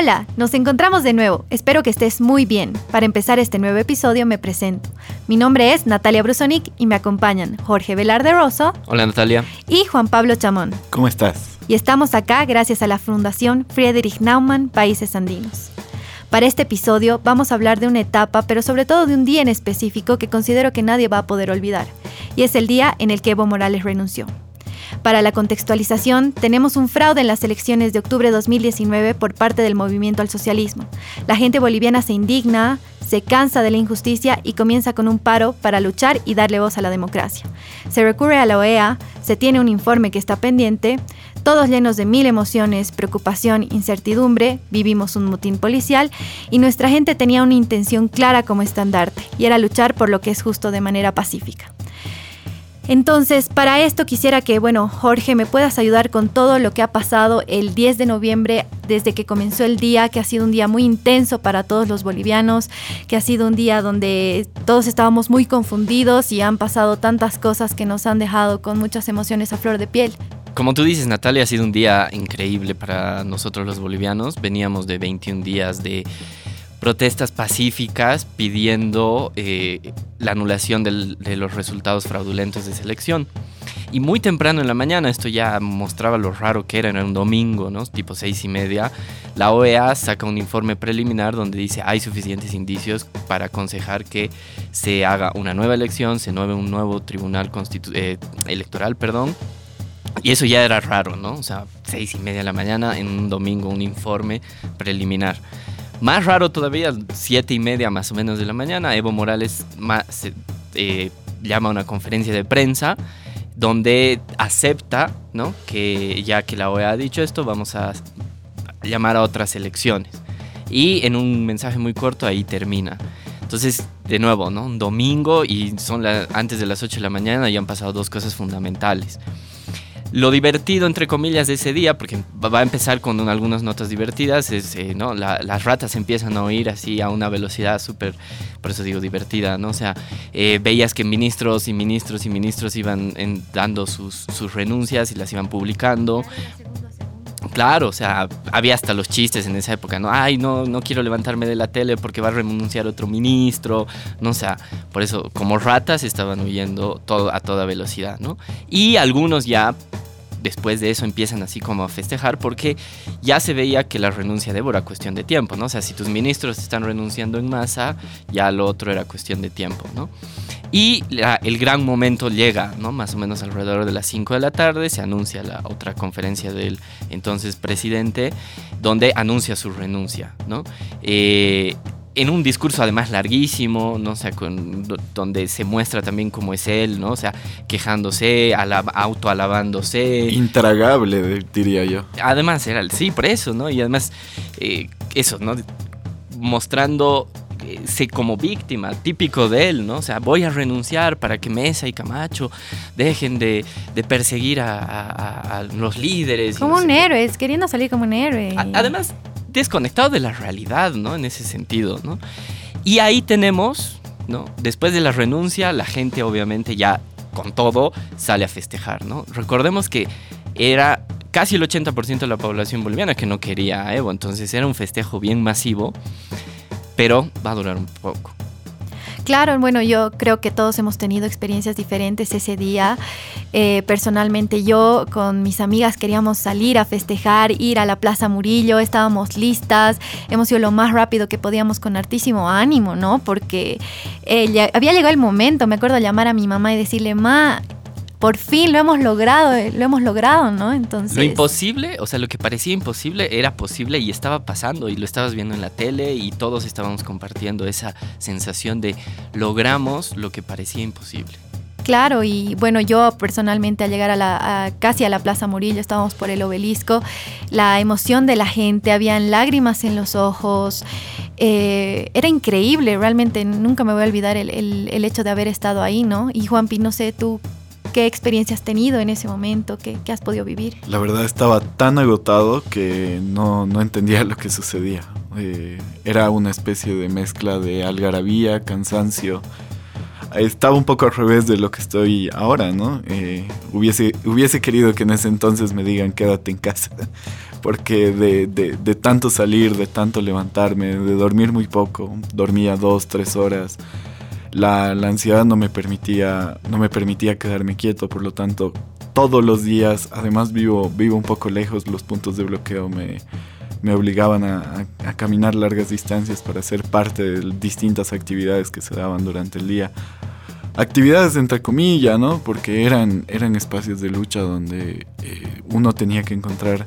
Hola, nos encontramos de nuevo. Espero que estés muy bien. Para empezar este nuevo episodio me presento. Mi nombre es Natalia Brusonic y me acompañan Jorge Velarde Rosso. Hola Natalia. Y Juan Pablo Chamón. ¿Cómo estás? Y estamos acá gracias a la Fundación Friedrich Naumann Países Andinos. Para este episodio vamos a hablar de una etapa, pero sobre todo de un día en específico que considero que nadie va a poder olvidar, y es el día en el que Evo Morales renunció. Para la contextualización, tenemos un fraude en las elecciones de octubre de 2019 por parte del movimiento al socialismo. La gente boliviana se indigna, se cansa de la injusticia y comienza con un paro para luchar y darle voz a la democracia. Se recurre a la OEA, se tiene un informe que está pendiente, todos llenos de mil emociones, preocupación, incertidumbre, vivimos un mutín policial y nuestra gente tenía una intención clara como estandarte, y era luchar por lo que es justo de manera pacífica. Entonces, para esto quisiera que, bueno, Jorge, me puedas ayudar con todo lo que ha pasado el 10 de noviembre desde que comenzó el día, que ha sido un día muy intenso para todos los bolivianos, que ha sido un día donde todos estábamos muy confundidos y han pasado tantas cosas que nos han dejado con muchas emociones a flor de piel. Como tú dices, Natalia, ha sido un día increíble para nosotros los bolivianos. Veníamos de 21 días de protestas pacíficas pidiendo eh, la anulación de los resultados fraudulentos de selección. Y muy temprano en la mañana, esto ya mostraba lo raro que era, era un domingo, ¿no? Tipo seis y media, la OEA saca un informe preliminar donde dice hay suficientes indicios para aconsejar que se haga una nueva elección, se nueve un nuevo tribunal eh, electoral, perdón, y eso ya era raro, ¿no? O sea, seis y media de la mañana en un domingo un informe preliminar. Más raro todavía, siete y media más o menos de la mañana, Evo Morales eh, llama a una conferencia de prensa donde acepta ¿no? que ya que la OEA ha dicho esto, vamos a llamar a otras elecciones. Y en un mensaje muy corto ahí termina. Entonces, de nuevo, ¿no? Un domingo y son antes de las 8 de la mañana y han pasado dos cosas fundamentales lo divertido, entre comillas, de ese día, porque va a empezar con algunas notas divertidas, es, eh, ¿no? las ratas empiezan a oír así a una velocidad súper, por eso digo divertida, ¿no? O sea, eh, veías que ministros y ministros y ministros iban dando sus, sus renuncias y las iban publicando. Claro, o sea, había hasta los chistes en esa época, ¿no? Ay, no, no quiero levantarme de la tele porque va a renunciar otro ministro, no o sea, por eso, como ratas estaban huyendo todo, a toda velocidad, ¿no? Y algunos ya después de eso empiezan así como a festejar porque ya se veía que la renuncia de Evo era cuestión de tiempo, ¿no? O sea, si tus ministros están renunciando en masa, ya lo otro era cuestión de tiempo, ¿no? Y el gran momento llega, ¿no? Más o menos alrededor de las 5 de la tarde se anuncia la otra conferencia del entonces presidente donde anuncia su renuncia, ¿no? Eh, en un discurso además larguísimo, ¿no? O con, donde se muestra también cómo es él, ¿no? O sea, quejándose, autoalabándose. Intragable, diría yo. Además, era, sí, por eso, ¿no? Y además, eh, eso, ¿no? Mostrándose como víctima, típico de él, ¿no? O sea, voy a renunciar para que Mesa y Camacho dejen de, perseguir a, los líderes. Como un héroe, queriendo salir como un héroe. además, desconectado de la realidad, ¿no? En ese sentido, ¿no? Y ahí tenemos, ¿no? Después de la renuncia, la gente obviamente ya con todo sale a festejar, ¿no? Recordemos que era casi el 80% de la población boliviana que no quería a Evo, entonces era un festejo bien masivo, pero va a durar un poco. Claro, bueno, yo creo que todos hemos tenido experiencias diferentes ese día. Eh, personalmente yo con mis amigas queríamos salir a festejar, ir a la Plaza Murillo, estábamos listas, hemos ido lo más rápido que podíamos con hartísimo ánimo, ¿no? Porque eh, había llegado el momento, me acuerdo llamar a mi mamá y decirle, ma, por fin lo hemos logrado, eh, lo hemos logrado, ¿no? Entonces... Lo imposible, o sea, lo que parecía imposible era posible y estaba pasando y lo estabas viendo en la tele y todos estábamos compartiendo esa sensación de logramos lo que parecía imposible. Claro, y bueno, yo personalmente al llegar a la, casi a la Plaza Murillo, estábamos por el obelisco, la emoción de la gente, habían lágrimas en los ojos, eh, era increíble, realmente nunca me voy a olvidar el, el, hecho de haber estado ahí, ¿no? Y Juanpi, no sé, tú ¿Qué experiencia has tenido en ese momento? ¿Qué, has podido vivir? La verdad estaba tan agotado que no, entendía lo que sucedía. Eh, era una especie de mezcla de algarabía, cansancio, estaba un poco al revés de lo que estoy ahora, ¿no? Eh, hubiese, hubiese querido que en ese entonces me digan quédate en casa, porque de, de, tanto salir, de tanto levantarme, de dormir muy poco, dormía dos, tres horas, la, la, ansiedad no me, permitía, no me permitía quedarme quieto, por lo tanto todos los días, además vivo, vivo un poco lejos, los puntos de bloqueo me, me obligaban a, caminar largas distancias para ser parte de distintas actividades que se daban durante el día. Actividades entre comillas, ¿no? Porque eran, eran espacios de lucha donde eh, uno tenía que encontrar,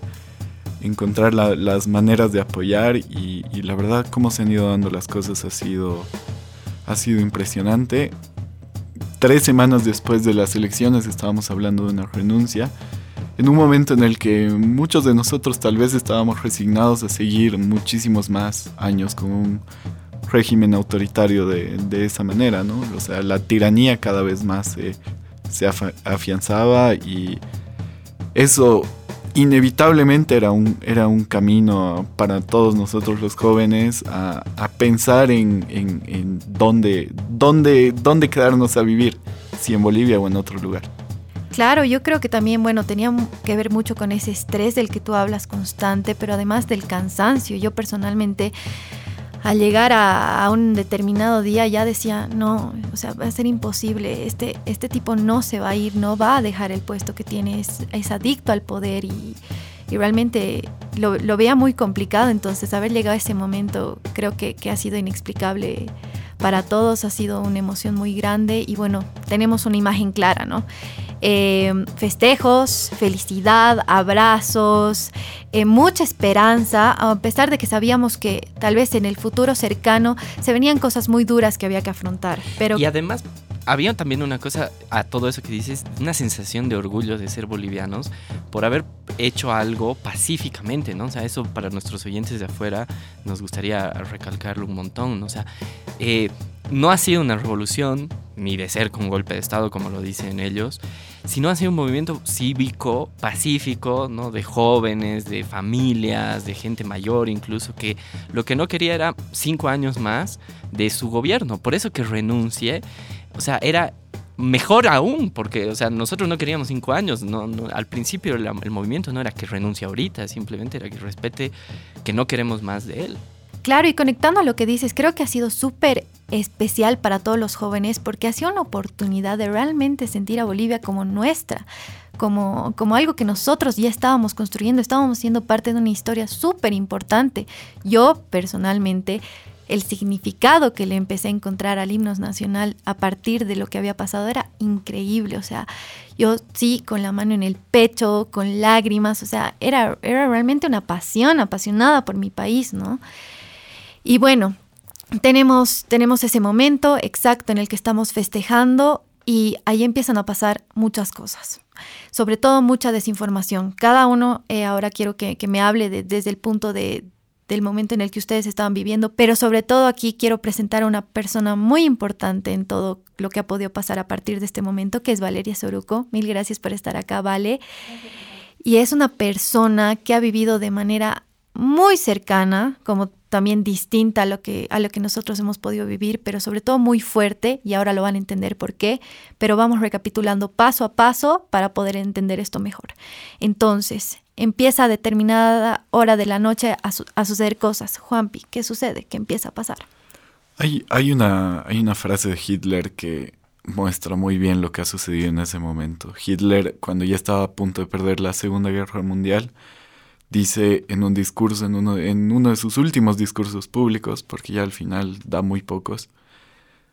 encontrar las maneras de apoyar y, la verdad cómo se han ido dando las cosas ha sido, ha sido impresionante. Tres semanas después de las elecciones estábamos hablando de una renuncia en un momento en el que muchos de nosotros tal vez estábamos resignados a seguir muchísimos más años con un régimen autoritario de, esa manera, ¿no? O sea, la tiranía cada vez más se, afianzaba y eso inevitablemente era un, era un camino para todos nosotros los jóvenes a, pensar en, en dónde, dónde, dónde quedarnos a vivir, si en Bolivia o en otro lugar. Claro, yo creo que también, bueno, tenía que ver mucho con ese estrés del que tú hablas constante, pero además del cansancio. Yo personalmente, al llegar a, un determinado día, ya decía, no, o sea, va a ser imposible, este, este tipo no se va a ir, no va a dejar el puesto que tiene, es, adicto al poder y, realmente lo, lo, veía muy complicado. Entonces, haber llegado a ese momento creo que, que ha sido inexplicable para todos, ha sido una emoción muy grande y bueno, tenemos una imagen clara, ¿no? Eh, festejos, felicidad, abrazos, eh, mucha esperanza, a pesar de que sabíamos que tal vez en el futuro cercano se venían cosas muy duras que había que afrontar. Pero... Y además había también una cosa a todo eso que dices, una sensación de orgullo de ser bolivianos por haber hecho algo pacíficamente, ¿no? O sea, eso para nuestros oyentes de afuera nos gustaría recalcarlo un montón, ¿no? O sea, eh, no ha sido una revolución, ni de ser con golpe de Estado, como lo dicen ellos, sino ha sido un movimiento cívico, pacífico, ¿no? de jóvenes, de familias, de gente mayor incluso, que lo que no quería era cinco años más de su gobierno. Por eso que renuncie, o sea, era mejor aún, porque o sea, nosotros no queríamos cinco años. No, al principio el, movimiento no era que renuncie ahorita, simplemente era que respete que no queremos más de él. Claro, y conectando a lo que dices, creo que ha sido súper especial para todos los jóvenes porque ha sido una oportunidad de realmente sentir a Bolivia como nuestra, como, como algo que nosotros ya estábamos construyendo, estábamos siendo parte de una historia súper importante. Yo personalmente el significado que le empecé a encontrar al himno nacional a partir de lo que había pasado era increíble. O sea, yo sí, con la mano en el pecho, con lágrimas, o sea, era, era realmente una pasión, apasionada por mi país, ¿no? Y bueno, tenemos, tenemos ese momento exacto en el que estamos festejando y ahí empiezan a pasar muchas cosas, sobre todo mucha desinformación. Cada uno, eh, ahora quiero que, me hable desde el punto de, del momento en el que ustedes estaban viviendo, pero sobre todo aquí quiero presentar a una persona muy importante en todo lo que ha podido pasar a partir de este momento, que es Valeria Soruco. Mil gracias por estar acá, Vale. Y es una persona que ha vivido de manera muy cercana, como también distinta a lo que a lo que nosotros hemos podido vivir, pero sobre todo muy fuerte y ahora lo van a entender por qué, pero vamos recapitulando paso a paso para poder entender esto mejor. Entonces, empieza a determinada hora de la noche a, suceder cosas. Juanpi, ¿qué sucede? ¿Qué empieza a pasar? Hay, hay, una, hay una frase de Hitler que muestra muy bien lo que ha sucedido en ese momento. Hitler, cuando ya estaba a punto de perder la Segunda Guerra Mundial, dice en un discurso, en uno, en uno de sus últimos discursos públicos, porque ya al final da muy pocos,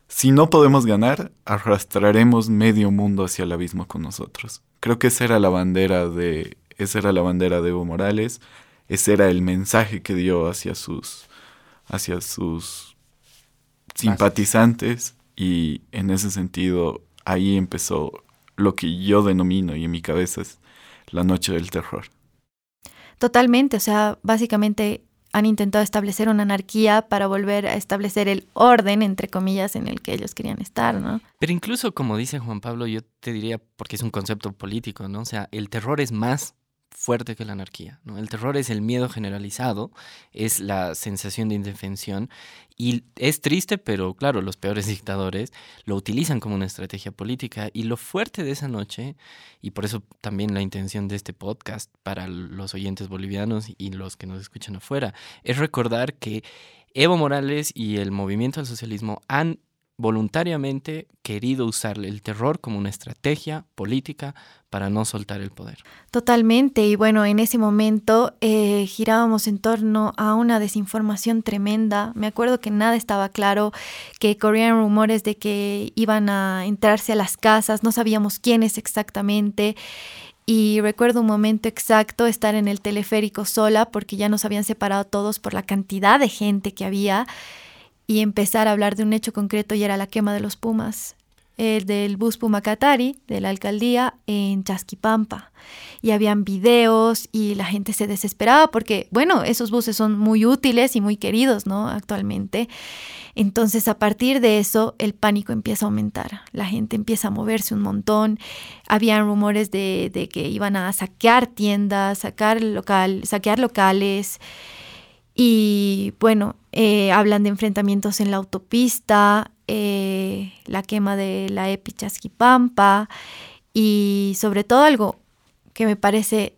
si no podemos ganar, arrastraremos medio mundo hacia el abismo con nosotros. Creo que esa era la bandera de, esa era la bandera de Evo Morales, ese era el mensaje que dio hacia sus, hacia sus simpatizantes y en ese sentido ahí empezó lo que yo denomino y en mi cabeza es la noche del terror. Totalmente, o sea, básicamente han intentado establecer una anarquía para volver a establecer el orden, entre comillas, en el que ellos querían estar, ¿no? Pero incluso, como dice Juan Pablo, yo te diría, porque es un concepto político, ¿no? O sea, el terror es más fuerte que la anarquía. ¿no? El terror es el miedo generalizado, es la sensación de indefensión y es triste, pero claro, los peores dictadores lo utilizan como una estrategia política y lo fuerte de esa noche, y por eso también la intención de este podcast para los oyentes bolivianos y los que nos escuchan afuera, es recordar que Evo Morales y el movimiento al socialismo han voluntariamente querido usar el terror como una estrategia política para no soltar el poder. Totalmente, y bueno, en ese momento eh, girábamos en torno a una desinformación tremenda. Me acuerdo que nada estaba claro, que corrían rumores de que iban a entrarse a las casas, no sabíamos quiénes exactamente. Y recuerdo un momento exacto estar en el teleférico sola porque ya nos habían separado todos por la cantidad de gente que había y empezar a hablar de un hecho concreto y era la quema de los Pumas, el del bus Pumacatari de la alcaldía en Chasquipampa. Y habían videos y la gente se desesperaba porque, bueno, esos buses son muy útiles y muy queridos, ¿no? Actualmente. Entonces, a partir de eso, el pánico empieza a aumentar. La gente empieza a moverse un montón. Habían rumores de, de que iban a saquear tiendas, sacar local, saquear locales. Y bueno, eh, hablan de enfrentamientos en la autopista, eh, la quema de la EPI Chasquipampa y sobre todo algo que me parece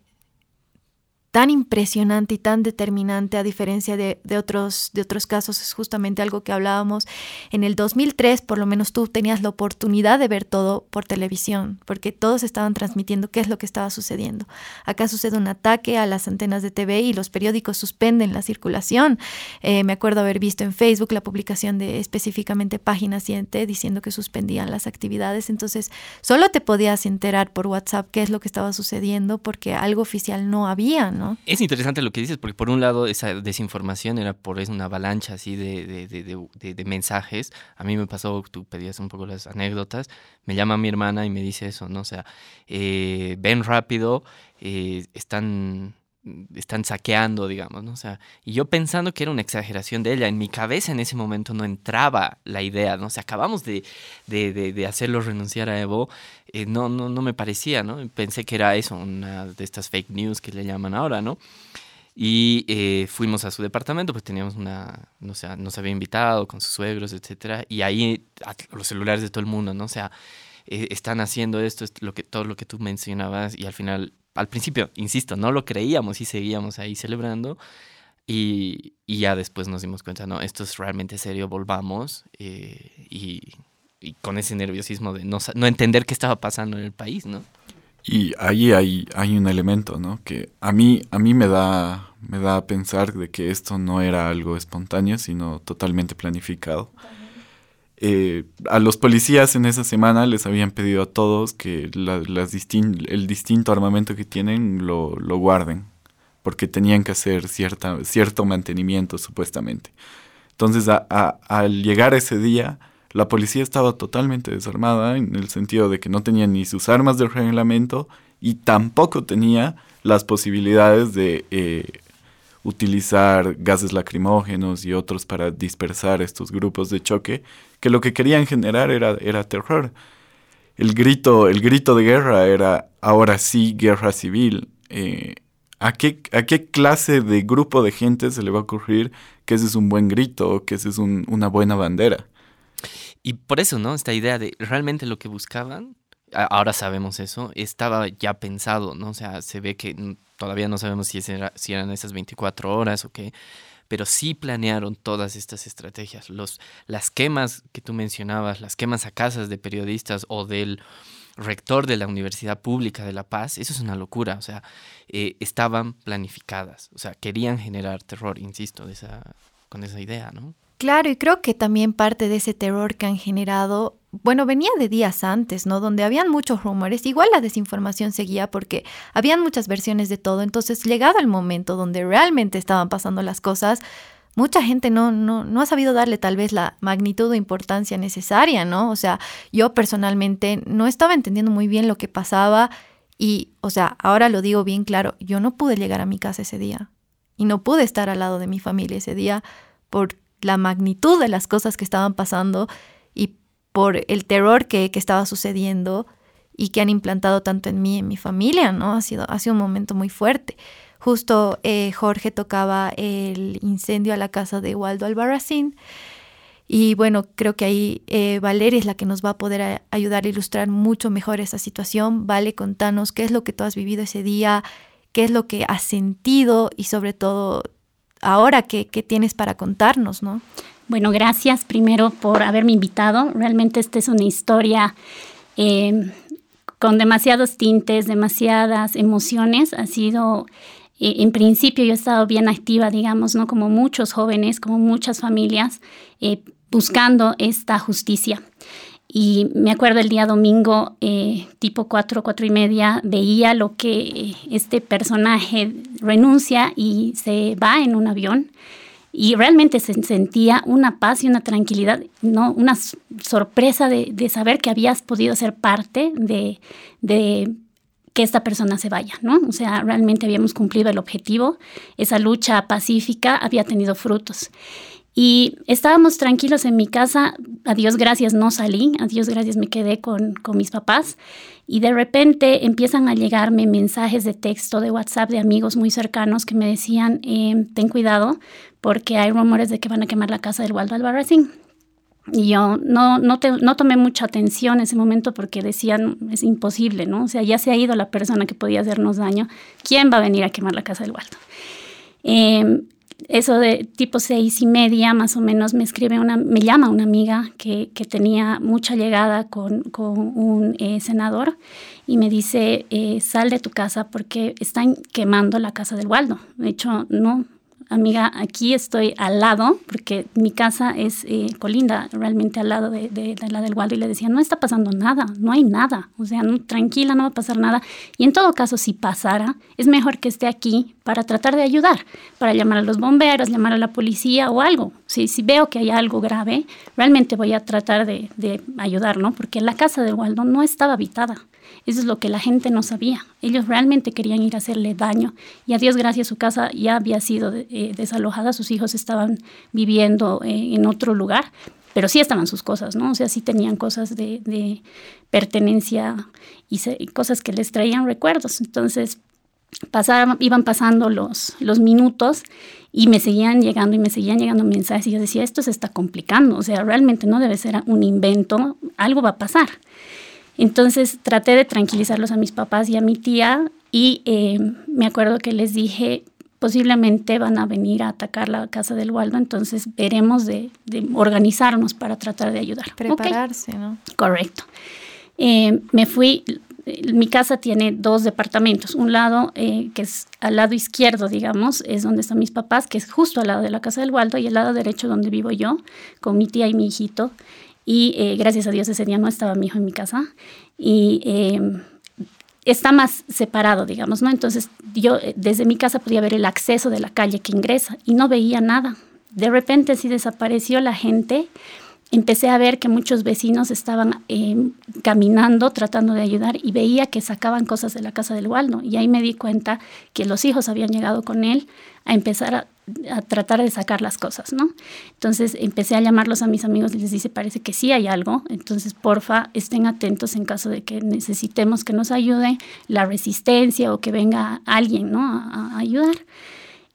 tan impresionante y tan determinante a diferencia de, otros, de otros casos. Es justamente algo que hablábamos. En el 2003, por lo menos tú tenías la oportunidad de ver todo por televisión, porque todos estaban transmitiendo qué es lo que estaba sucediendo. Acá sucede un ataque a las antenas de TV y los periódicos suspenden la circulación. Eh, me acuerdo haber visto en Facebook la publicación de específicamente Página 7 diciendo que suspendían las actividades. Entonces, solo te podías enterar por WhatsApp qué es lo que estaba sucediendo porque algo oficial no había, ¿no? Es interesante lo que dices, porque por un lado esa desinformación era por es una avalancha así de, de, mensajes. A mí me pasó, tú pedías un poco las anécdotas, me llama mi hermana y me dice eso, ¿no? O sea, eh, ven rápido, eh, están están saqueando, digamos, ¿no? O sea, y yo pensando que era una exageración de ella, en mi cabeza en ese momento no entraba la idea, ¿no? O sea, acabamos de, de, de, hacerlo renunciar a Evo, eh, no, no, no me parecía, ¿no? Pensé que era eso, una de estas fake news que le llaman ahora, ¿no? Y eh, fuimos a su departamento, pues teníamos una, no sé, nos había invitado con sus suegros, etcétera, y ahí los celulares de todo el mundo, ¿no? O sea, eh, están haciendo esto, lo que, todo lo que tú mencionabas, y al final al principio, insisto, no lo creíamos y seguíamos ahí celebrando. Y, ya después nos dimos cuenta, no, esto es realmente serio, volvamos. Eh, y, con ese nerviosismo de no, no, entender qué estaba pasando en el país, ¿no? Y ahí hay, hay un elemento, ¿no? Que a mí, a mí me, da, me da a pensar de que esto no era algo espontáneo, sino totalmente planificado. Eh, a los policías en esa semana les habían pedido a todos que las el distinto armamento que tienen lo, guarden, porque tenían que hacer cierta, cierto mantenimiento supuestamente. Entonces, al llegar ese día, la policía estaba totalmente desarmada en el sentido de que no tenía ni sus armas de reglamento y tampoco tenía las posibilidades de eh, utilizar gases lacrimógenos y otros para dispersar estos grupos de choque, que lo que querían generar era, era terror. El grito, el grito de guerra era ahora sí guerra civil. Eh, ¿a, qué, ¿A qué clase de grupo de gente se le va a ocurrir que ese es un buen grito o que ese es una buena bandera? Y por eso, ¿no? Esta idea de realmente lo que buscaban, ahora sabemos eso, estaba ya pensado, ¿no? O sea, se ve que todavía no sabemos si, eran esas 24 horas o qué, pero sí planearon todas estas estrategias. Los, las quemas que tú mencionabas, las quemas a casas de periodistas o del rector de la Universidad Pública de La Paz, eso es una locura, o sea, eh, estaban planificadas, o sea, querían generar terror, insisto, de esa, con esa idea, ¿no? Claro, y creo que también parte de ese terror que han generado, bueno, venía de días antes, ¿no? Donde habían muchos rumores, igual la desinformación seguía porque habían muchas versiones de todo, entonces llegado el momento donde realmente estaban pasando las cosas, mucha gente no, no, no ha sabido darle tal vez la magnitud o importancia necesaria, ¿no? O sea, yo personalmente no estaba entendiendo muy bien lo que pasaba y, o sea, ahora lo digo bien claro, yo no pude llegar a mi casa ese día y no pude estar al lado de mi familia ese día por la magnitud de las cosas que estaban pasando por el terror que, estaba sucediendo. y que han implantado tanto en mí en mi familia, ¿no? Ha sido, ha sido un momento muy fuerte. Justo eh, Jorge tocaba el incendio a la casa de Waldo Albarracín. Y bueno, creo que ahí eh, Valeria es la que nos va a poder ayudar a ilustrar mucho mejor esa situación. Vale, contanos qué es lo que tú has vivido ese día, qué es lo que has sentido y sobre todo ahora qué, tienes para contarnos, ¿no? Bueno, gracias primero por haberme invitado. Realmente esta es una historia eh, con demasiados tintes, demasiadas emociones. Ha sido eh, en principio yo he estado bien activa, digamos, ¿no? Como muchos jóvenes, como muchas familias, eh, buscando esta justicia. Y me acuerdo el día domingo, eh, tipo cuatro, cuatro y media, veía lo que este personaje renuncia y se va en un avión. Y realmente se sentía una paz y una tranquilidad, ¿no? una sorpresa de, de saber que habías podido ser parte de, de que esta persona se vaya, ¿no? O sea, realmente habíamos cumplido el objetivo, esa lucha pacífica había tenido frutos. Y estábamos tranquilos en mi casa, a Dios gracias no salí, a Dios gracias me quedé con, con mis papás y de repente empiezan a llegarme mensajes de texto, de WhatsApp de amigos muy cercanos que me decían, eh, ten cuidado porque hay rumores de que van a quemar la casa del Waldo Albarracín. Y yo no, no, no tomé mucha atención en ese momento porque decían, es imposible, ¿no? O sea, ya se ha ido la persona que podía hacernos daño. ¿Quién va a venir a quemar la casa del Waldo? Em, eso de tipo seis y media más o menos me escribe una, me llama una amiga que, que tenía mucha llegada con, con un eh, senador y me dice, eh, sal de tu casa porque están quemando la casa del Waldo. De hecho, no, amiga, aquí estoy al lado, porque mi casa es eh, colinda realmente al lado de, la del Waldo, y le decía, no está pasando nada, no hay nada, o sea, tranquila, no va a pasar nada. Y en todo caso, si pasara, es mejor que esté aquí para tratar de ayudar, para llamar a los bomberos, llamar a la policía o algo. Si, si veo que hay algo grave, realmente voy a tratar de, de ayudar, ¿no? Porque la casa del Waldo no estaba habitada. Eso es lo que la gente no sabía. Ellos realmente querían ir a hacerle daño. Y a Dios gracias, su casa ya había sido eh, desalojada, sus hijos estaban viviendo eh, en otro lugar, pero sí estaban sus cosas, ¿no? O sea, sí tenían cosas de, pertenencia y, cosas que les traían recuerdos. Entonces, iban pasando los, los minutos y me seguían llegando y me seguían llegando mensajes y yo decía, esto se está complicando, o sea, realmente no debe ser un invento, algo va a pasar. Entonces traté de tranquilizarlos a mis papás y a mi tía y eh, me acuerdo que les dije, posiblemente van a venir a atacar la casa del Waldo, entonces veremos de, organizarnos para tratar de ayudar. Prepararse, ¿no? Correcto. Eh, me fui, mi casa tiene dos departamentos. Un lado, eh, que es al lado izquierdo, digamos, es donde están mis papás, que es justo al lado de la casa del Waldo, y el lado derecho donde vivo yo, con mi tía y mi hijito. Y eh, gracias a Dios ese día no estaba mi hijo en mi casa. Y eh, está más separado, digamos, ¿no? Entonces yo eh, desde mi casa podía ver el acceso de la calle que ingresa y no veía nada. De repente sí desapareció la gente empecé a ver que muchos vecinos estaban caminando tratando de ayudar y veía que sacaban cosas de la casa del Waldo. Y ahí me di cuenta que los hijos habían llegado con él a empezar a a tratar de sacar las cosas, ¿no? Entonces empecé a llamarlos a mis amigos y les dice, parece que sí hay algo, entonces porfa, estén atentos en caso de que necesitemos que nos ayude la resistencia o que venga alguien, ¿no? A, ayudar.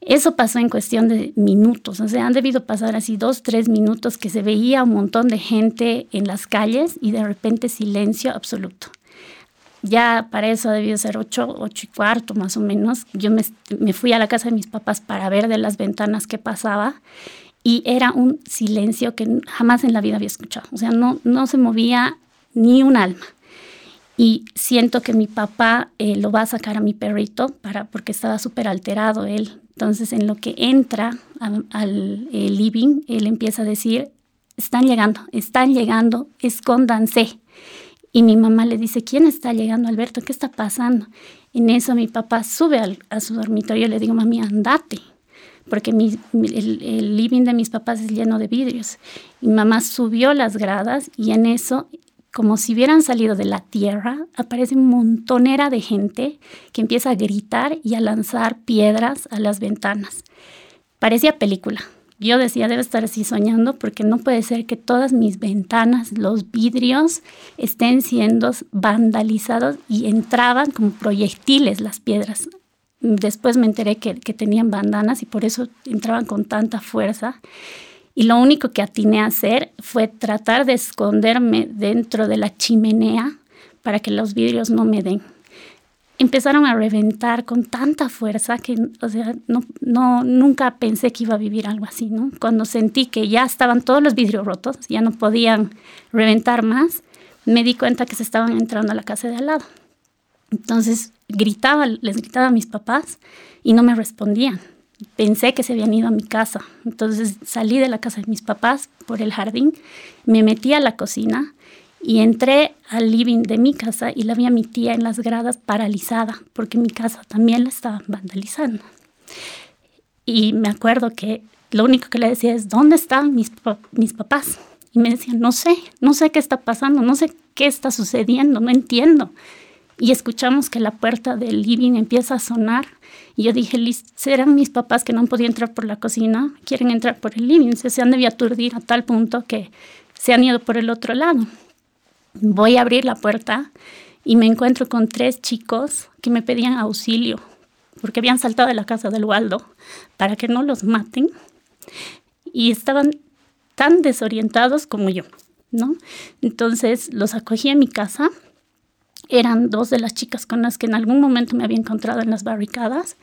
Eso pasó en cuestión de minutos, o sea, han debido pasar así dos, tres minutos que se veía un montón de gente en las calles y de repente silencio absoluto ya para eso debió ser ocho, ocho y cuarto más o menos. Yo me, me, fui a la casa de mis papás para ver de las ventanas qué pasaba y era un silencio que jamás en la vida había escuchado. O sea, no, no se movía ni un alma. Y siento que mi papá eh, lo va a sacar a mi perrito para, porque estaba súper alterado él. Entonces, en lo que entra al eh, living, él empieza a decir, están llegando, están llegando, escóndanse. Y mi mamá le dice, ¿quién está llegando, Alberto? ¿Qué está pasando? En eso mi papá sube al, a su dormitorio y le digo, mami, andate, porque mi, el, living de mis papás es lleno de vidrios. Mi mamá subió las gradas y en eso, como si hubieran salido de la tierra, aparece un montonera de gente que empieza a gritar y a lanzar piedras a las ventanas. Parecía película. yo decía, debe estar así soñando porque no puede ser que todas mis ventanas, los vidrios estén siendo vandalizados y entraban como proyectiles las piedras. Después me enteré que, que tenían bandanas y por eso entraban con tanta fuerza. Y lo único que atiné a hacer fue tratar de esconderme dentro de la chimenea para que los vidrios no me den empezaron a reventar con tanta fuerza que, o sea, no, no, nunca pensé que iba a vivir algo así, ¿no? Cuando sentí que ya estaban todos los vidrios rotos, ya no podían reventar más, me di cuenta que se estaban entrando a la casa de al lado. Entonces gritaba, les gritaba a mis papás y no me respondían. Pensé que se habían ido a mi casa. Entonces salí de la casa de mis papás por el jardín, me metí a la cocina y entré al living de mi casa y la vi a mi tía en las gradas paralizada, porque mi casa también la estaban vandalizando. Y me acuerdo que lo único que le decía es, ¿dónde están mis, mis papás? Y me decían, no sé, no sé qué está pasando, no sé qué está sucediendo, no entiendo. Y escuchamos que la puerta del living empieza a sonar. Y yo dije, ¿serán mis papás que no podido entrar por la cocina? Quieren entrar por el living. Se, han debido aturdir a tal punto que se han ido por el otro lado. Voy a abrir la puerta y me encuentro con tres chicos que me pedían auxilio porque habían saltado de la casa del Waldo para que no los maten y estaban tan desorientados como yo, ¿no? Entonces los acogí en mi casa. Eran dos de las chicas con las que en algún momento me había encontrado en las barricadas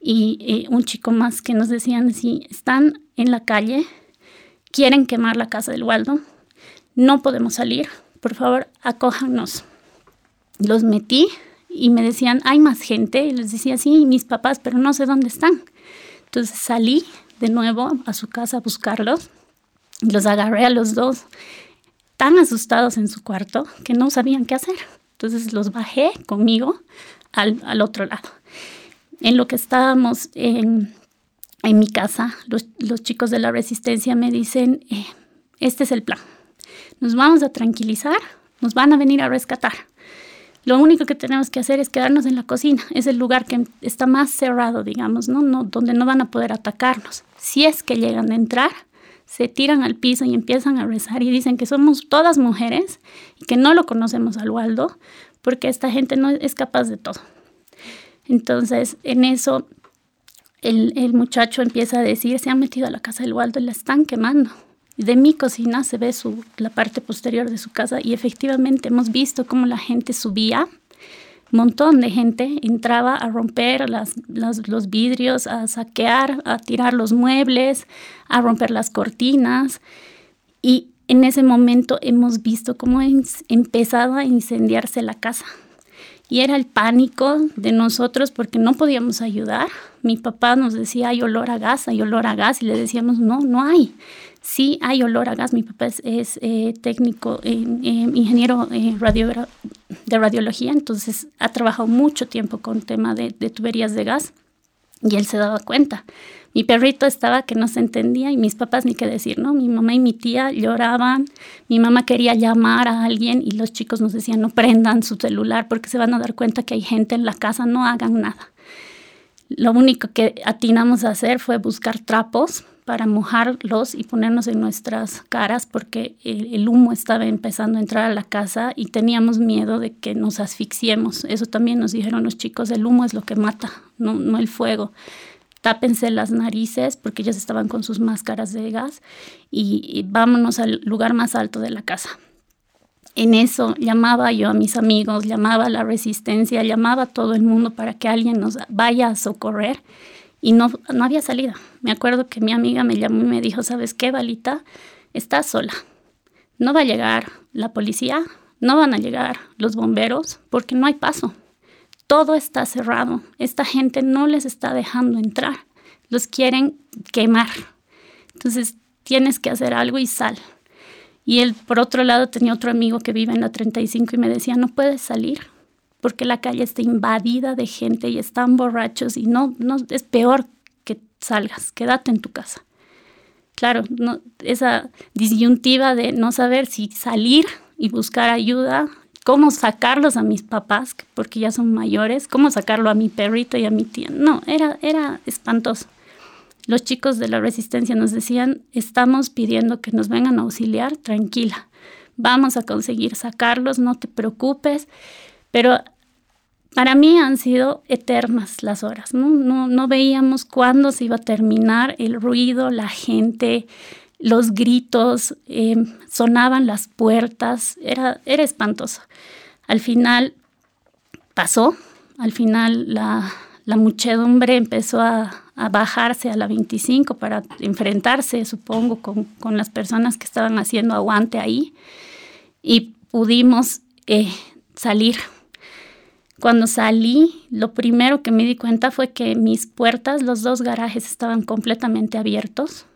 y eh, un chico más que nos decían si están en la calle, quieren quemar la casa del Waldo, no podemos salir, por favor, acójanos. Los metí y me decían, hay más gente. Y les decía, sí, mis papás, pero no sé dónde están. Entonces salí de nuevo a su casa a buscarlos. Los agarré a los dos tan asustados en su cuarto que no sabían qué hacer. Entonces los bajé conmigo al, otro lado. En lo que estábamos en, mi casa, los, chicos de la resistencia me dicen, eh, este es el plan nos vamos a tranquilizar, nos van a venir a rescatar. Lo único que tenemos que hacer es quedarnos en la cocina. Es el lugar que está más cerrado, digamos, ¿no? No, donde no van a poder atacarnos. Si es que llegan a entrar, se tiran al piso y empiezan a rezar y dicen que somos todas mujeres y que no lo conocemos al Waldo porque esta gente no es capaz de todo. Entonces, en eso, el, el muchacho empieza a decir, se han metido a la casa del Waldo y la están quemando de mi cocina se ve su, la parte posterior de su casa y efectivamente hemos visto cómo la gente subía, montón de gente entraba a romper los vidrios, a saquear, a tirar los muebles, a romper las cortinas y en ese momento hemos visto cómo empezaba a incendiarse la casa. Y era el pánico de nosotros porque no podíamos ayudar. Mi papá nos decía, hay olor a gas, hay olor a gas, y le decíamos, no, no hay. Sí hay olor a gas. Mi papá es, eh, técnico, eh, ingeniero eh, radio, de radiología, entonces ha trabajado mucho tiempo con tema de, de, tuberías de gas y él se daba cuenta. Mi perrito estaba que no se entendía y mis papás ni qué decir, ¿no? Mi mamá y mi tía lloraban, mi mamá quería llamar a alguien y los chicos nos decían no prendan su celular porque se van a dar cuenta que hay gente en la casa, no hagan nada. Lo único que atinamos a hacer fue buscar trapos para mojarlos y ponernos en nuestras caras porque el, humo estaba empezando a entrar a la casa y teníamos miedo de que nos asfixiemos. Eso también nos dijeron los chicos, el humo es lo que mata, no, el fuego. Tápense las narices porque ellos estaban con sus máscaras de gas y, y vámonos al lugar más alto de la casa. En eso llamaba yo a mis amigos, llamaba a la resistencia, llamaba a todo el mundo para que alguien nos vaya a socorrer y no, no había salida. Me acuerdo que mi amiga me llamó y me dijo, ¿sabes qué, Balita? Estás sola. No va a llegar la policía, no van a llegar los bomberos porque no hay paso. Todo está cerrado. Esta gente no les está dejando entrar. Los quieren quemar. Entonces tienes que hacer algo y sal. Y él, por otro lado, tenía otro amigo que vive en la 35 y me decía, no puedes salir porque la calle está invadida de gente y están borrachos y no, no es peor que salgas, quédate en tu casa. Claro, esa disyuntiva de no saber si salir y buscar ayuda, cómo sacarlos a mis papás, porque ya son mayores, cómo sacarlo a mi perrito y a mi tía. No, era, era espantoso. los chicos de la resistencia nos decían, estamos pidiendo que nos vengan a auxiliar, tranquila, vamos a conseguir sacarlos, no te preocupes, pero para mí han sido eternas las horas, ¿no? No, veíamos cuándo se iba a terminar el ruido, la gente, los gritos, eh, sonaban las puertas, era, era espantoso. Al final pasó, al final la, muchedumbre empezó a, bajarse a la 25 para enfrentarse, supongo, con, las personas que estaban haciendo aguante ahí y pudimos eh, salir cuando salí, lo primero que me di cuenta fue que mis puertas, los dos garajes estaban completamente abiertos.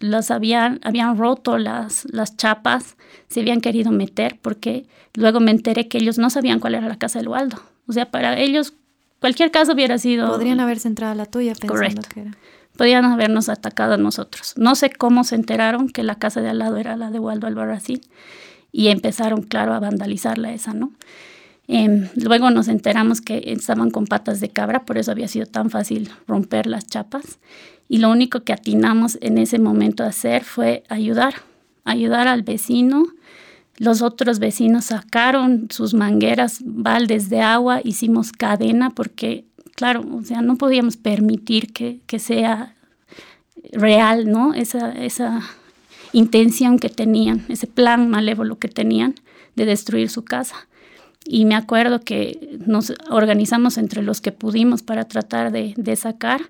Los habían, habían roto las, las chapas, se habían querido meter porque luego me enteré que ellos no sabían cuál era la casa del Waldo. O sea, para ellos cualquier caso hubiera sido... Podrían haberse entrado a la tuya pensando que era... Podrían habernos atacado a nosotros. No sé cómo se enteraron que la casa de al lado era la de Waldo Albarracín y empezaron, claro, a vandalizarla esa, ¿no? Em, luego nos enteramos que estaban con patas de cabra, por eso había sido tan fácil romper las chapas. Y lo único que atinamos en ese momento a hacer fue ayudar, ayudar al vecino. Los otros vecinos sacaron sus mangueras, baldes de agua, hicimos cadena porque, claro, o sea, no podíamos permitir que, sea real, ¿no? Esa intención que tenían, ese plan malévolo que tenían de destruir su casa. Y me acuerdo que nos organizamos entre los que pudimos para tratar de, sacar.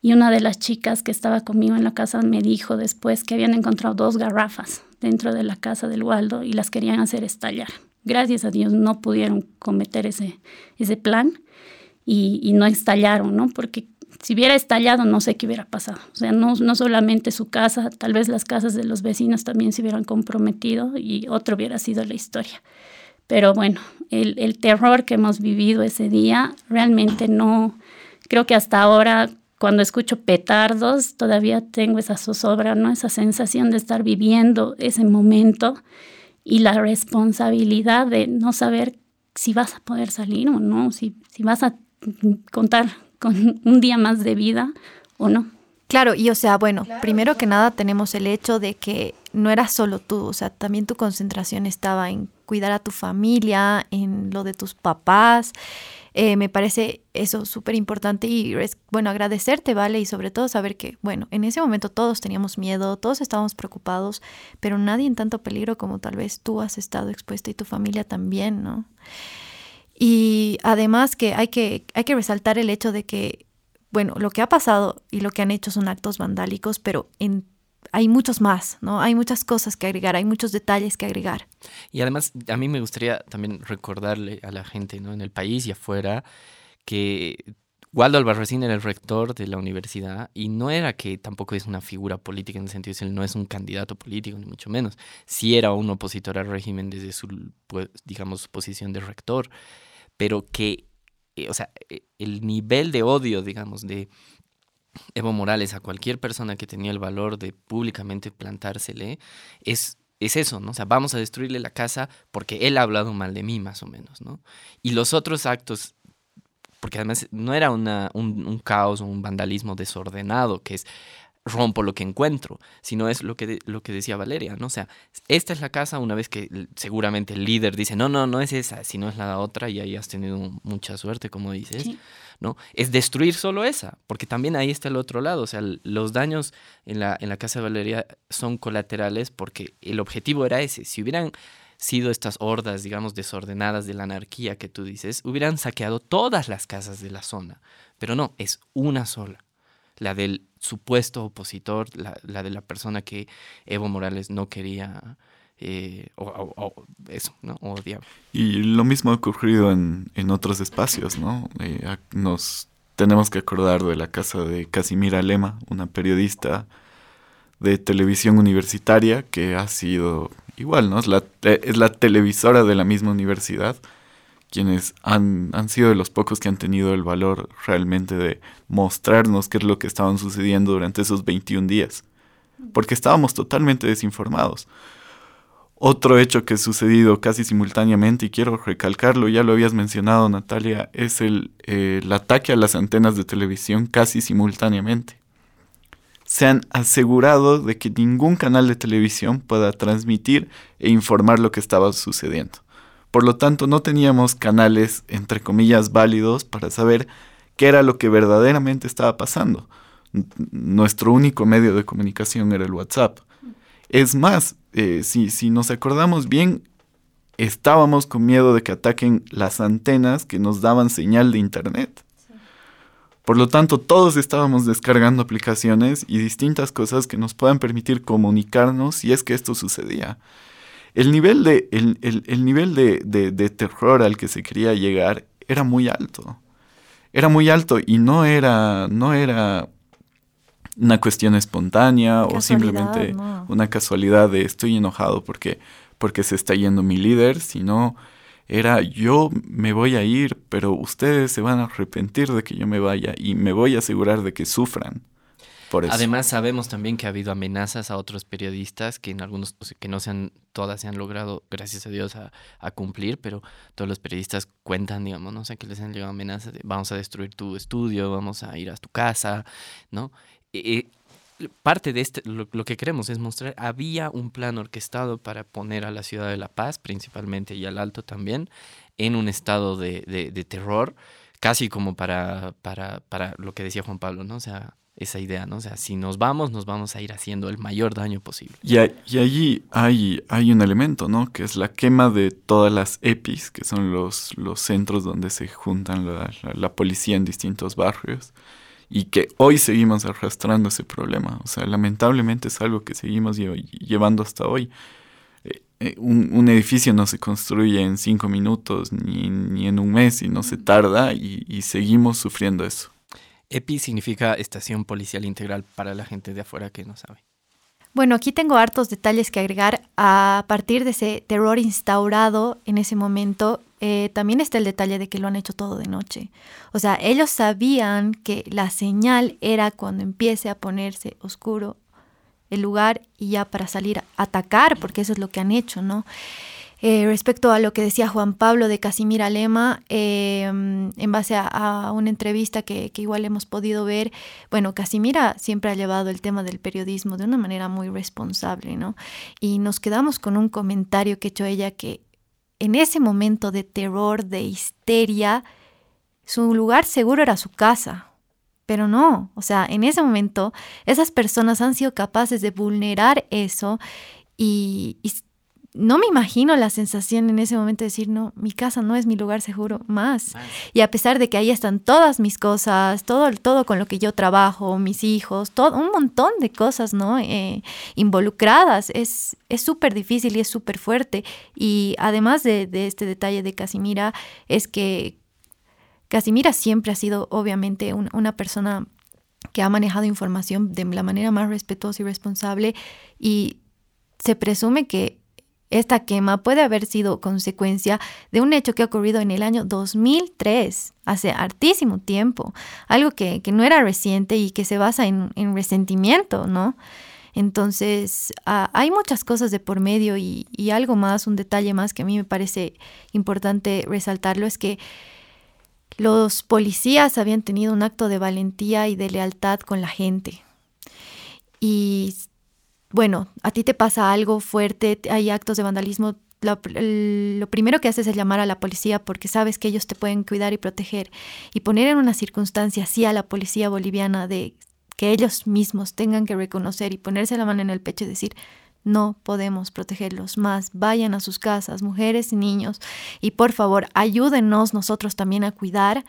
Y una de las chicas que estaba conmigo en la casa me dijo después que habían encontrado dos garrafas dentro de la casa del Waldo y las querían hacer estallar. Gracias a Dios no pudieron cometer ese, ese plan y, no estallaron, ¿no? Porque si hubiera estallado no sé qué hubiera pasado. O sea, no, no solamente su casa, tal vez las casas de los vecinos también se hubieran comprometido y otro hubiera sido la historia. Pero bueno, el, terror que hemos vivido ese día realmente no, creo que hasta ahora cuando escucho petardos todavía tengo esa zozobra, ¿no? Esa sensación de estar viviendo ese momento y la responsabilidad de no saber si vas a poder salir o no, si, si vas a contar con un día más de vida o no. Claro, y o sea, bueno, primero que nada tenemos el hecho de que no era solo tú, o sea, también tu concentración estaba en cuidar a tu familia, en lo de tus papás. Eh, me parece eso súper importante y bueno, agradecerte, ¿vale? Y sobre todo saber que, bueno, en ese momento todos teníamos miedo, todos estábamos preocupados, pero nadie en tanto peligro como tal vez tú has estado expuesta y tu familia también, ¿no? Y además que hay que, hay que resaltar el hecho de que bueno, lo que ha pasado y lo que han hecho son actos vandálicos, pero hay muchos más, ¿no? Hay muchas cosas que agregar, hay muchos detalles que agregar. Y además, a mí me gustaría también recordarle a la gente, ¿no? En el país y afuera, que Waldo Albarracín era el rector de la universidad y no era que tampoco es una figura política en el sentido de él no es un candidato político, ni mucho menos. Sí era un opositor al régimen desde su, pues, digamos, posición de rector, pero que eh, o sea, eh, el nivel de odio, digamos, de Evo Morales a cualquier persona que tenía el valor de públicamente plantársele, es, es eso, ¿no? O sea, vamos a destruirle la casa porque él ha hablado mal de mí, más o menos, ¿no? Y los otros actos, porque además no era una, un, un caos o un vandalismo desordenado, que es rompo lo que encuentro, sino es lo que, lo que decía Valeria, ¿no? O sea, esta es la casa una vez que seguramente el líder dice, no, no, no es esa, sino es la otra y ahí has tenido mucha suerte, como dices, ¿no? Es destruir solo esa, porque también ahí está el otro lado, o sea, los daños en la, en la casa de Valeria son colaterales porque el objetivo era ese, si hubieran sido estas hordas, digamos, desordenadas de la anarquía que tú dices, hubieran saqueado todas las casas de la zona, pero no, es una sola la del supuesto opositor, la, de la persona que Evo Morales no quería eh, o, eso, ¿no? odiaba. Y lo mismo ha ocurrido en, otros espacios, ¿no? Eh, nos tenemos que acordar de la casa de Casimira Lema, una periodista de televisión universitaria que ha sido igual, ¿no? Es la, eh, es la televisora de la misma universidad quienes han, sido de los pocos que han tenido el valor realmente de mostrarnos qué es lo que estaban sucediendo durante esos 21 días, porque estábamos totalmente desinformados. Otro hecho que ha sucedido casi simultáneamente, y quiero recalcarlo, ya lo habías mencionado Natalia, es el, el ataque a las antenas de televisión casi simultáneamente. se han asegurado de que ningún canal de televisión pueda transmitir e informar lo que estaba sucediendo. Por lo tanto, no teníamos canales, entre comillas, válidos para saber qué era lo que verdaderamente estaba pasando. nuestro único medio de comunicación era el WhatsApp. Es más, eh, si, si nos acordamos bien, estábamos con miedo de que ataquen las antenas que nos daban señal de Internet. Por lo tanto, todos estábamos descargando aplicaciones y distintas cosas que nos puedan permitir comunicarnos si es que esto sucedía. El nivel de, el, nivel de, de, terror al que se quería llegar era muy alto. Era muy alto y no era, no era una cuestión espontánea o simplemente una casualidad de estoy enojado porque, porque se está yendo mi líder, sino era yo me voy a ir, pero ustedes se van a arrepentir de que yo me vaya y me voy a asegurar de que sufran. Además sabemos también que ha habido amenazas a otros periodistas que en algunos que no sean todas se han logrado gracias a Dios a, cumplir, pero todos los periodistas cuentan, digamos, no sé que les han llegado amenazas de vamos a destruir tu estudio, vamos a ir a tu casa, ¿no? Y, parte de este, lo, que queremos es mostrar, había un plan orquestado para poner a la ciudad de La Paz, principalmente, y al Alto también, en un estado de, de, terror, casi como para, para, para, lo que decía Juan Pablo, ¿no? O sea, esa idea, ¿no? O sea, si nos vamos, nos vamos a ir haciendo el mayor daño posible. Y, y allí hay, hay un elemento, ¿no? Que es la quema de todas las EPIs, que son los, los centros donde se juntan la, la policía en distintos barrios y que hoy seguimos arrastrando ese problema. O sea, lamentablemente es algo que seguimos llevando hasta hoy. Eh, un, edificio no se construye en cinco minutos ni, ni en un mes y no se tarda y, y, seguimos sufriendo eso. EPI significa Estación Policial Integral para la gente de afuera que no sabe. Bueno, aquí tengo hartos detalles que agregar a partir de ese terror instaurado en ese momento eh, también está el detalle de que lo han hecho todo de noche. O sea, ellos sabían que la señal era cuando empiece a ponerse oscuro el lugar y ya para salir a atacar, porque eso es lo que han hecho, ¿no? Eh, respecto a lo que decía Juan Pablo de Casimira Lema, em, en base a, una entrevista que, que, igual hemos podido ver, bueno, Casimira siempre ha llevado el tema del periodismo de una manera muy responsable, ¿no? Y nos quedamos con un comentario que hecho ella que en ese momento de terror, de histeria, su lugar seguro era su casa. Pero no, o sea, en ese momento esas personas han sido capaces de vulnerar eso y, y no me imagino la sensación en ese momento de decir, no, mi casa no es mi lugar seguro más. Y a pesar de que ahí están todas mis cosas, todo, todo con lo que yo trabajo, mis hijos, todo, un montón de cosas, ¿no? Eh, involucradas. Es súper difícil y es súper fuerte. Y además de, de este detalle de Casimira, es que Casimira siempre ha sido, obviamente, una persona que ha manejado información de la manera más respetuosa y responsable y se presume que esta quema puede haber sido consecuencia de un hecho que ha ocurrido en el año 2003, hace hartísimo tiempo, algo que, no era reciente y que se basa en, resentimiento, ¿no? Entonces, hay muchas cosas de por medio y, algo más, un detalle más que a mí me parece importante resaltarlo es que los policías habían tenido un acto de valentía y de lealtad con la gente. Y bueno, a ti te pasa algo fuerte, hay actos de vandalismo, lo, primero que haces es llamar a la policía porque sabes que ellos te pueden cuidar y proteger y poner en una circunstancia así a la policía boliviana de que ellos mismos tengan que reconocer y ponerse la mano en el pecho y decir, no podemos protegerlos más, vayan a sus casas, mujeres y niños, y por favor ayúdenos nosotros también a cuidar.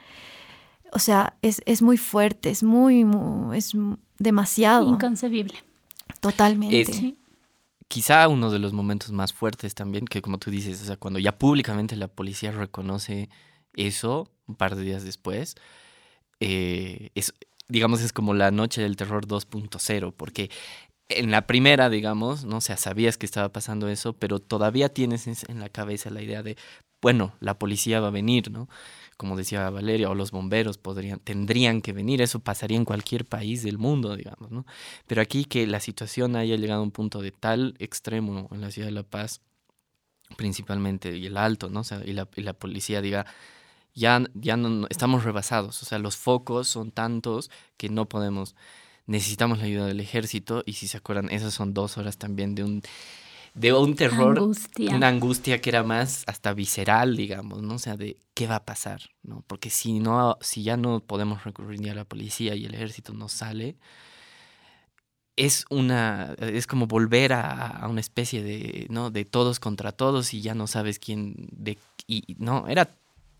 O sea, es, es muy fuerte, es muy, muy, es demasiado. Inconcebible. Totalmente. Quizá uno de los momentos más fuertes también, que como tú dices, o sea, cuando ya públicamente la policía reconoce eso, un par de días después, eh, es, digamos, es como la noche del terror 2.0, porque en la primera, digamos, no o sea, sabías que estaba pasando eso, pero todavía tienes en la cabeza la idea de, bueno, la policía va a venir, ¿no? como decía Valeria, o los bomberos podrían, tendrían que venir, eso pasaría en cualquier país del mundo, digamos, ¿no? Pero aquí que la situación haya llegado a un punto de tal extremo en la ciudad de La Paz, principalmente, y el alto, ¿no? O sea, y la, y la policía diga, ya, ya no, estamos rebasados, o sea, los focos son tantos que no podemos necesitamos la ayuda del ejército y si se acuerdan, esas son dos horas también de un de un terror, Angustia. una angustia que era más hasta visceral, digamos, ¿no? O sea, de qué va a pasar, ¿no? Porque si no, si ya no podemos recurrir ni a la policía y el ejército no sale, es una, es como volver a, a una especie de, ¿no? De todos contra todos y ya no sabes quién, de, y no, era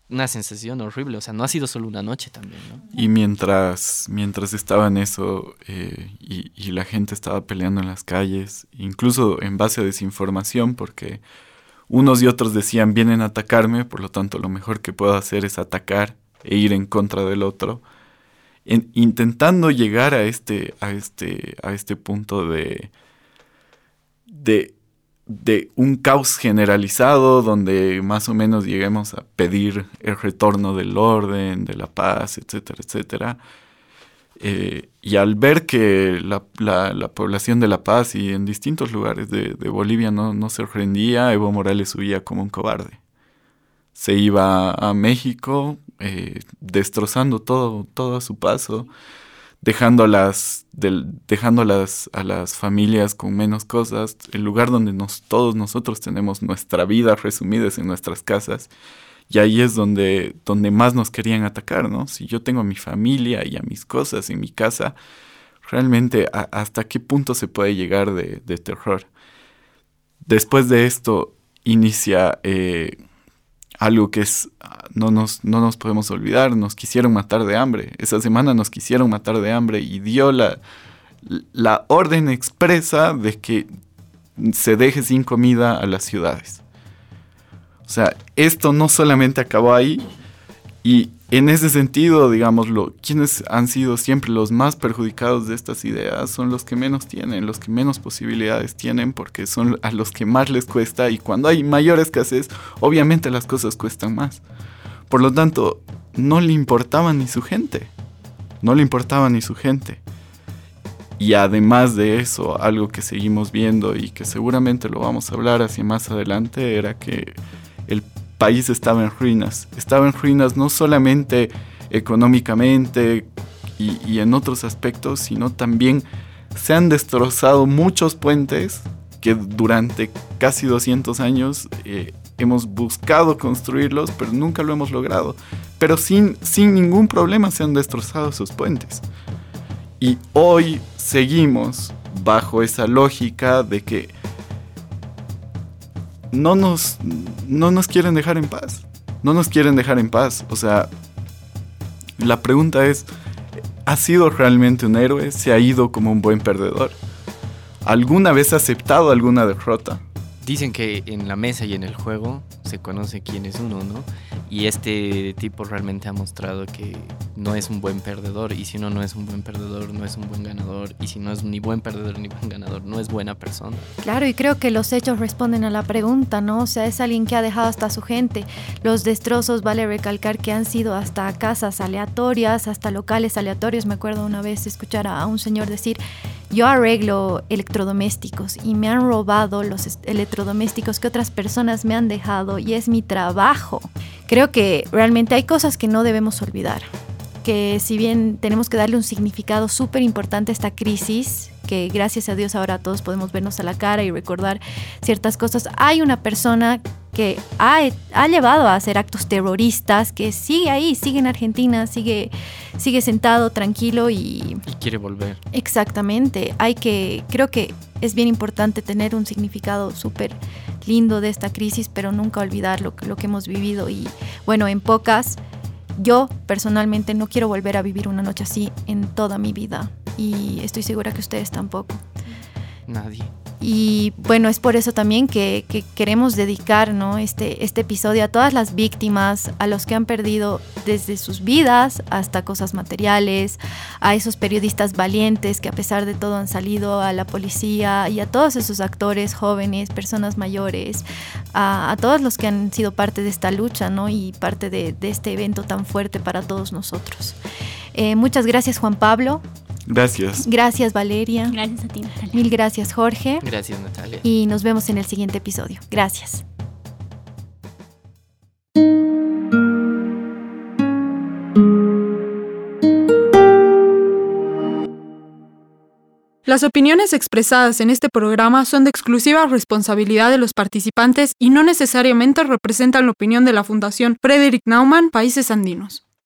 una sensación horrible, o sea, no ha sido solo una noche también, ¿no? Y mientras, mientras estaba en eso eh, y, y la gente estaba peleando en las calles, incluso en base a desinformación, porque unos y otros decían vienen a atacarme, por lo tanto lo mejor que puedo hacer es atacar e ir en contra del otro. En- intentando llegar a este, a este, a este punto de, de, de un caos generalizado donde más o menos lleguemos a pedir el retorno del orden, de la paz, etcétera, etcétera. Eh, y al ver que la, la- la población de La Paz y en distintos lugares de, de Bolivia no, no se rendía, Evo Morales huía como un cobarde. Se iba a México eh, destrozando todo, todo a su paso, dejando, a las, familias con menos cosas, el lugar donde nos, todos nosotros tenemos nuestra vida resumida es en nuestras casas. Y ahí es donde, donde más nos querían atacar, ¿no? Si yo tengo a mi familia y a mis cosas en mi casa, realmente hasta qué punto se puede llegar de, de terror. Después de esto inicia eh, algo que es, ah, no nos, no nos podemos olvidar, nos quisieron matar de hambre. Esa semana nos quisieron matar de hambre y dio la, la orden expresa de que se deje sin comida a las ciudades. O sea, esto no solamente acabó ahí, y en ese sentido, digámoslo, quienes han sido siempre los más perjudicados de estas ideas son los que menos tienen, los que menos posibilidades tienen, porque son a los que más les cuesta, y cuando hay mayor escasez, obviamente las cosas cuestan más. Por lo tanto, no le importaba ni su gente, no le importaba ni su gente. Y además de eso, algo que seguimos viendo y que seguramente lo vamos a hablar hacia más adelante, era que país estaba en ruinas. Estaba en ruinas no solamente económicamente y, en otros aspectos, sino también se han destrozado muchos puentes que durante casi 200 años eh, hemos buscado construirlos, pero nunca lo hemos logrado. Pero sin, sin ningún problema se han destrozado esos puentes. Y hoy seguimos bajo esa lógica de que no nos, no nos quieren dejar en paz. No nos quieren dejar en paz. O sea, la pregunta es, ¿ha sido realmente un héroe? ¿Se ha ido como un buen perdedor? ¿Alguna vez ha aceptado alguna derrota? Dicen que en la mesa y en el juego se conoce quién es uno, ¿no? Y este tipo realmente ha mostrado que no es un buen perdedor. Y si uno no es un buen perdedor, no es un buen ganador. Y si no es ni buen perdedor ni buen ganador, no es buena persona. Claro, y creo que los hechos responden a la pregunta, ¿no? O sea, es alguien que ha dejado hasta su gente. Los destrozos, vale recalcar que han sido hasta casas aleatorias, hasta locales aleatorios. Me acuerdo una vez escuchar a un señor decir, yo arreglo electrodomésticos y me han robado los electrodomésticos que otras personas me han dejado y es mi trabajo. Creo que realmente hay cosas que no debemos olvidar que si bien tenemos que darle un significado súper importante a esta crisis, que gracias a Dios ahora todos podemos vernos a la cara y recordar ciertas cosas, hay una persona que ha, ha llevado a hacer actos terroristas, que sigue ahí, sigue en Argentina, sigue, sigue sentado, tranquilo y Y quiere volver. exactamente, hay que, creo que es bien importante tener un significado súper lindo de esta crisis, pero nunca olvidar lo, que- lo que hemos vivido. Y bueno, en pocas yo personalmente no quiero volver a vivir una noche así en toda mi vida y estoy segura que ustedes tampoco. Nadie. Y bueno, es por eso también que, que queremos dedicar ¿no? este, este episodio a todas las víctimas, a los que han perdido desde sus vidas hasta cosas materiales, a esos periodistas valientes que a pesar de todo han salido a la policía y a todos esos actores jóvenes, personas mayores, a, a todos los que han sido parte de esta lucha ¿no? y parte de, de este evento tan fuerte para todos nosotros. Eh, muchas gracias Juan Pablo, Gracias. gracias Valeria, Gracias a ti, Natalia. mil gracias Jorge Gracias, Natalia. y nos vemos en el siguiente episodio. Gracias. Las opiniones expresadas en este programa son de exclusiva responsabilidad de los participantes y no necesariamente representan la opinión de la Fundación Frederick Naumann Países Andinos.